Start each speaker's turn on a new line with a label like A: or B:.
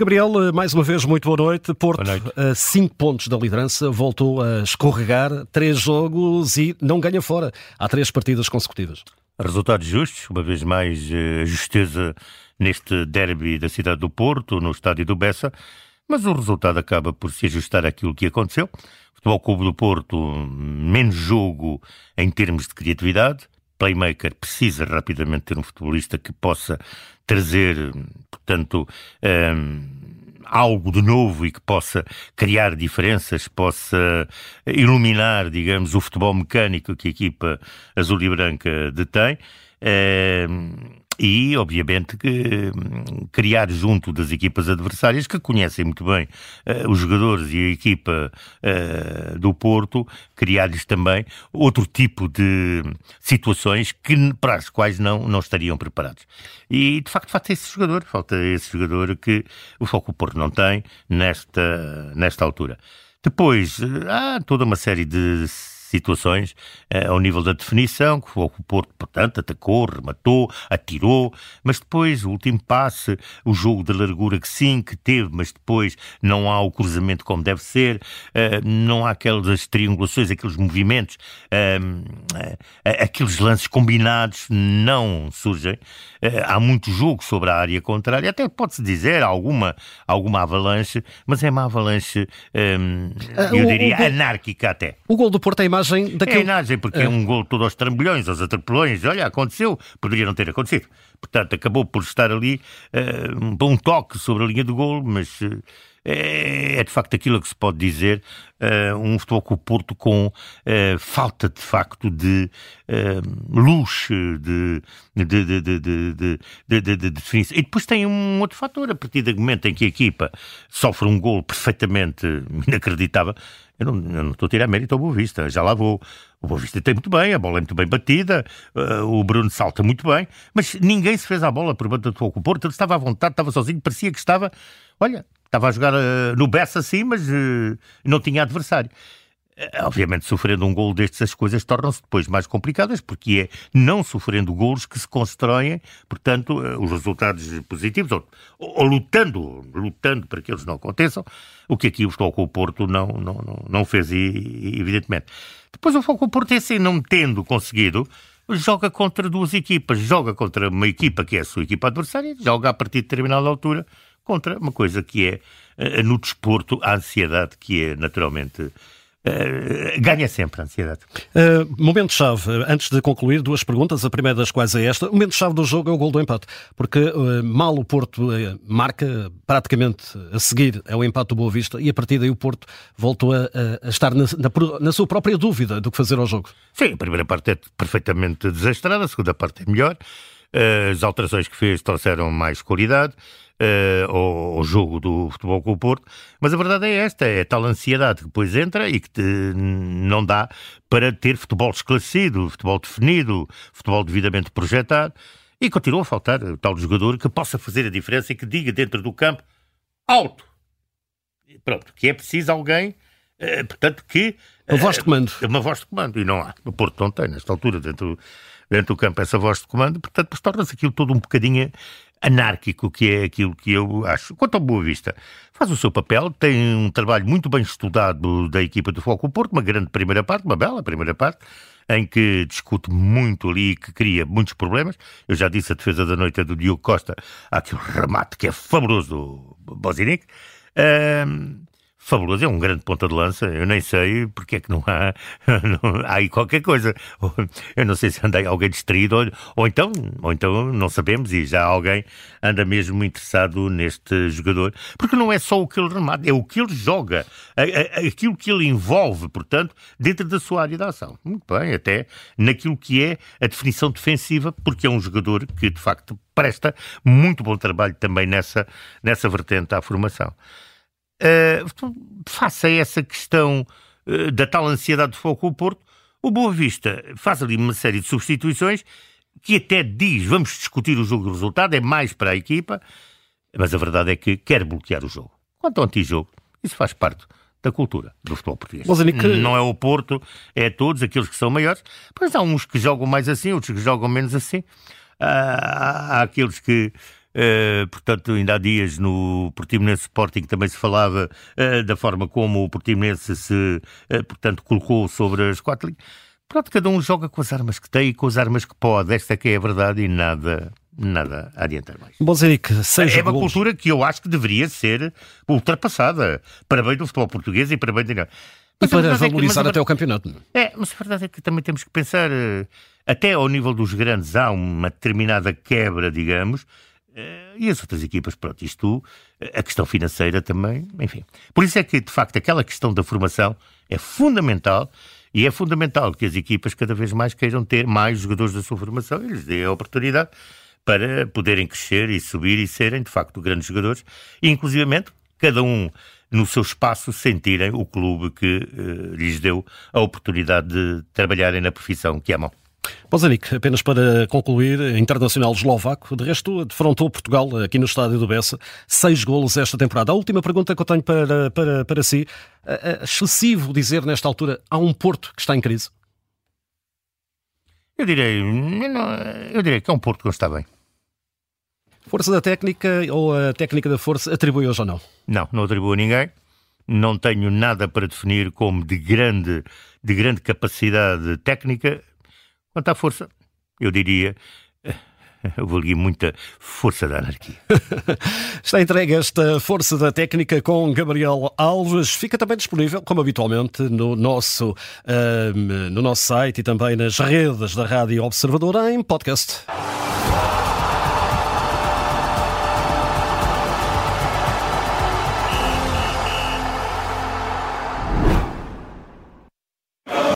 A: Gabriel, eh, mais uma vez, muito boa noite. Porto, boa noite. a 5 pontos da liderança, voltou a escorregar, três jogos e não ganha fora. Há três partidas consecutivas.
B: Resultados justos, uma vez mais, eh, justeza neste derby da cidade do Porto, no estádio do Bessa, mas o resultado acaba por se ajustar àquilo que aconteceu. O Futebol Clube do Porto, menos jogo em termos de criatividade, playmaker precisa rapidamente ter um futebolista que possa trazer, portanto, um, ehm, algo de novo e que possa criar diferenças, possa iluminar, digamos, o futebol mecânico que a equipa azul e branca detém. Um, ehm, e, obviamente, que, hum, criar junto das equipas adversárias que conhecem muito bem uh, os jogadores e a equipa uh, do Porto, criar-lhes também outro tipo de situações que, para as quais não, não estariam preparados. E, de facto, falta esse jogador, falta esse jogador que o Foco Porto não tem nesta, nesta altura. Depois, eh, há toda uma série de situações eh, ao nível da definição, que o Porto, portanto, atacou, rematou, atirou, mas depois o último passe, o jogo de largura que sim, que teve, mas depois não há o cruzamento como deve ser, eh, não há aquelas triangulações, aqueles movimentos, eh, aqueles lances combinados não surgem. Há muito jogo sobre a área contrária, até pode-se dizer alguma, alguma avalanche, mas é uma avalanche, ehm, eu diria, anárquica até.
A: O gol do Porto é imagem daquele...
B: É a imagem, porque é, é um gol todo aos trambolhões, aos atrapalhões. Olha, aconteceu, poderia não ter acontecido. Portanto, acabou por estar ali uh, um toque sobre a linha do gol, mas uh, é, é, de facto aquilo que se pode dizer uh, um futebol com o Porto com uh, falta de facto de uh, luz de, de, de, de, de, definição. E depois tem um outro fator, a partir do momento em que a equipa sofre um gol perfeitamente inacreditável, eu não, eu não estou a tirar mérito ao Boa Vista, já lá vou. O Boa Vista tem muito bem, a bola é muito bem batida, uh, o Bruno salta muito bem, mas ninguém se fez à bola por banda do Porto. Ele estava à vontade, estava sozinho, parecia que estava, olha, estava a jogar uh, no Bessa assim, mas uh, não tinha adversário. Eh, obviamente, sofrendo um gol destes, as coisas tornam-se depois mais complicadas, porque é não sofrendo golos que se constroem, portanto, os resultados positivos, ou, ou, lutando, lutando para que eles não aconteçam, o que aqui o Futebol Porto não, não, não, fez, evidentemente. Depois o Futebol Porto, é assim, não tendo conseguido, joga contra duas equipas, joga contra uma equipa que é a sua equipa adversária, joga a partir de determinada altura contra uma coisa que é, eh, no desporto, a ansiedade, que é naturalmente Uh, ganha sempre a ansiedade.
A: Uh, Momento-chave, antes de concluir, duas perguntas, a primeira das quais é esta. O momento-chave do jogo é o gol do empate, porque uh, mal o Porto marca, praticamente a seguir é o empate do Boa Vista e a partir daí o Porto voltou a, a estar na, na, na, sua própria dúvida do que fazer ao jogo.
B: Sim, a primeira parte é perfeitamente desastrada, a segunda parte é melhor. As alterações que fez trouxeram mais qualidade uh, ao, ao, jogo do futebol com o Porto, mas a verdade é esta, é tal ansiedade que depois entra e que te, não dá para ter futebol esclarecido, futebol definido, futebol devidamente projetado, e continua a faltar o tal jogador que possa fazer a diferença e que diga dentro do campo alto. Pronto, que é preciso alguém, uh, portanto, que...
A: Uma voz de comando.
B: Uma voz de comando, e não há. O Porto não tem, nesta altura, dentro, dentro do campo, essa voz de comando, portanto, torna-se aquilo todo um bocadinho anárquico, que é aquilo que eu acho. Quanto ao Boa Vista, faz o seu papel, tem um trabalho muito bem estudado da equipa do Foco Porto, uma grande primeira parte, uma bela primeira parte, em que discute muito ali e que cria muitos problemas. Eu já disse a defesa da noite é do Diogo Costa, há aquele remate que é fabuloso do Bozinic. Um, fabuloso, é um grande ponta de lança. Eu nem sei porque é que não há, não, há aí qualquer coisa. Eu não sei se anda alguém distraído ou, ou, então, ou então não sabemos e já alguém anda mesmo interessado neste jogador, porque não é só o que ele remata, é o que ele joga, aquilo que ele envolve, portanto, dentro da sua área de ação. Muito bem, até naquilo que é a definição defensiva, porque é um jogador que de facto presta muito bom trabalho também nessa, nessa vertente à formação. Uh, face a essa questão uh, da tal ansiedade de foco o Porto, o Boa Vista faz ali uma série de substituições que até diz vamos discutir o jogo e o resultado, é mais para a equipa, mas a verdade é que quer bloquear o jogo. Quanto ao antijogo, isso faz parte da cultura do futebol português. Não é o Porto, é todos aqueles que são maiores. Pois há uns que jogam mais assim, outros que jogam menos assim. Há, há aqueles que Uh, portanto, ainda há dias no Portimonense Sporting também se falava uh, da forma como o Portimonense se, uh, portanto, colocou sobre as quatro linhas. Pronto, cada um joga com as armas que tem e com as armas que pode. Esta é que é a verdade e nada, nada a adiantar mais. Seja É uma golos. cultura que eu acho que deveria ser ultrapassada para bem do futebol português e para bem de...
A: Mas e para valorizar é que, até o campeonato.
B: É, mas a verdade é que também temos que pensar, até ao nível dos grandes há uma determinada quebra, digamos, e as outras equipas, pronto, isto, eh, a questão financeira também, enfim. Por isso é que, de facto, aquela questão da formação é fundamental e é fundamental que as equipas cada vez mais queiram ter mais jogadores da sua formação e lhes dê a oportunidade para poderem crescer e subir e serem, de facto, grandes jogadores, e, inclusivamente, cada um no seu espaço sentirem o clube que uh, lhes deu a oportunidade de trabalharem na profissão que amam.
A: Bozanic, apenas para concluir, internacional eslovaco, de resto defrontou Portugal aqui no estádio do Bessa, seis golos esta temporada. A última pergunta que eu tenho para, para, para si, é excessivo dizer nesta altura, há um Porto que está em crise?
B: Eu direi, eu direi que é um Porto que não está bem.
A: Força da técnica ou a técnica da força atribui hoje ou não?
B: Não, não atribui a ninguém. Não tenho nada para definir como de grande, de grande capacidade técnica Quanto à força, eu diria. Eu vou muita força da anarquia.
A: Está entregue esta força da técnica com Gabriel Alves. Fica também disponível, como habitualmente, no nosso, no nosso site e também nas redes da Rádio Observador em podcast.